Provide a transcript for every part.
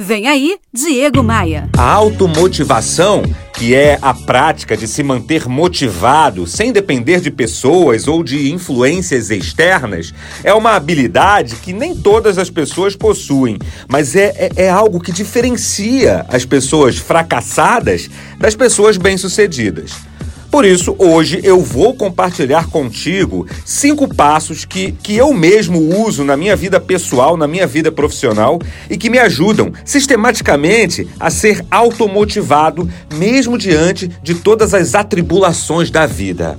Vem aí, Diego Maia. A automotivação, que é a prática de se manter motivado sem depender de pessoas ou de influências externas, é uma habilidade que nem todas as pessoas possuem, mas é, é, é algo que diferencia as pessoas fracassadas das pessoas bem-sucedidas. Por isso, hoje eu vou compartilhar contigo cinco passos que, que eu mesmo uso na minha vida pessoal, na minha vida profissional e que me ajudam sistematicamente a ser automotivado, mesmo diante de todas as atribulações da vida.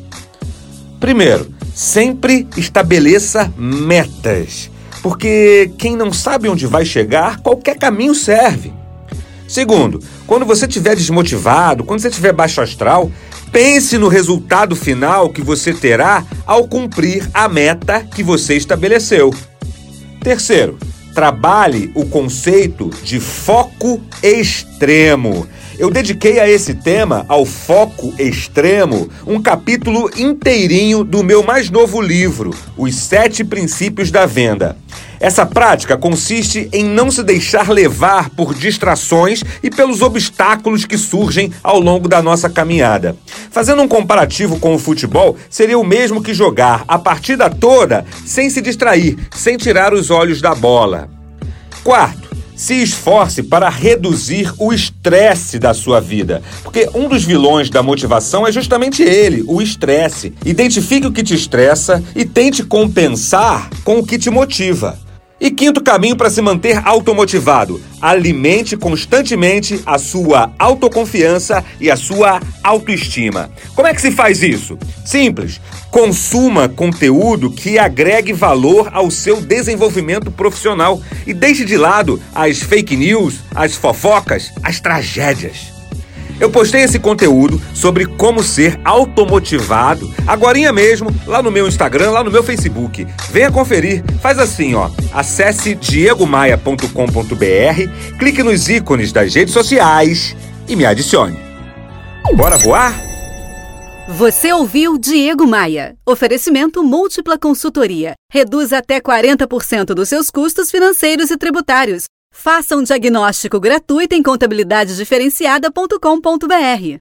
Primeiro, sempre estabeleça metas, porque quem não sabe onde vai chegar, qualquer caminho serve. Segundo, quando você estiver desmotivado, quando você estiver baixo astral, Pense no resultado final que você terá ao cumprir a meta que você estabeleceu. Terceiro, trabalhe o conceito de foco extremo. Eu dediquei a esse tema, ao foco extremo, um capítulo inteirinho do meu mais novo livro, Os Sete Princípios da Venda. Essa prática consiste em não se deixar levar por distrações e pelos obstáculos que surgem ao longo da nossa caminhada. Fazendo um comparativo com o futebol, seria o mesmo que jogar a partida toda sem se distrair, sem tirar os olhos da bola. Quarto, se esforce para reduzir o estresse da sua vida, porque um dos vilões da motivação é justamente ele, o estresse. Identifique o que te estressa e tente compensar com o que te motiva. E quinto caminho para se manter automotivado: alimente constantemente a sua autoconfiança e a sua autoestima. Como é que se faz isso? Simples. Consuma conteúdo que agregue valor ao seu desenvolvimento profissional e deixe de lado as fake news, as fofocas, as tragédias. Eu postei esse conteúdo sobre como ser automotivado agora mesmo lá no meu Instagram, lá no meu Facebook. Venha conferir. Faz assim, ó. Acesse diegomaia.com.br, clique nos ícones das redes sociais e me adicione. Bora voar? Você ouviu Diego Maia. Oferecimento Múltipla Consultoria. Reduz até 40% dos seus custos financeiros e tributários. Faça um diagnóstico gratuito em contabilidadediferenciada.com.br.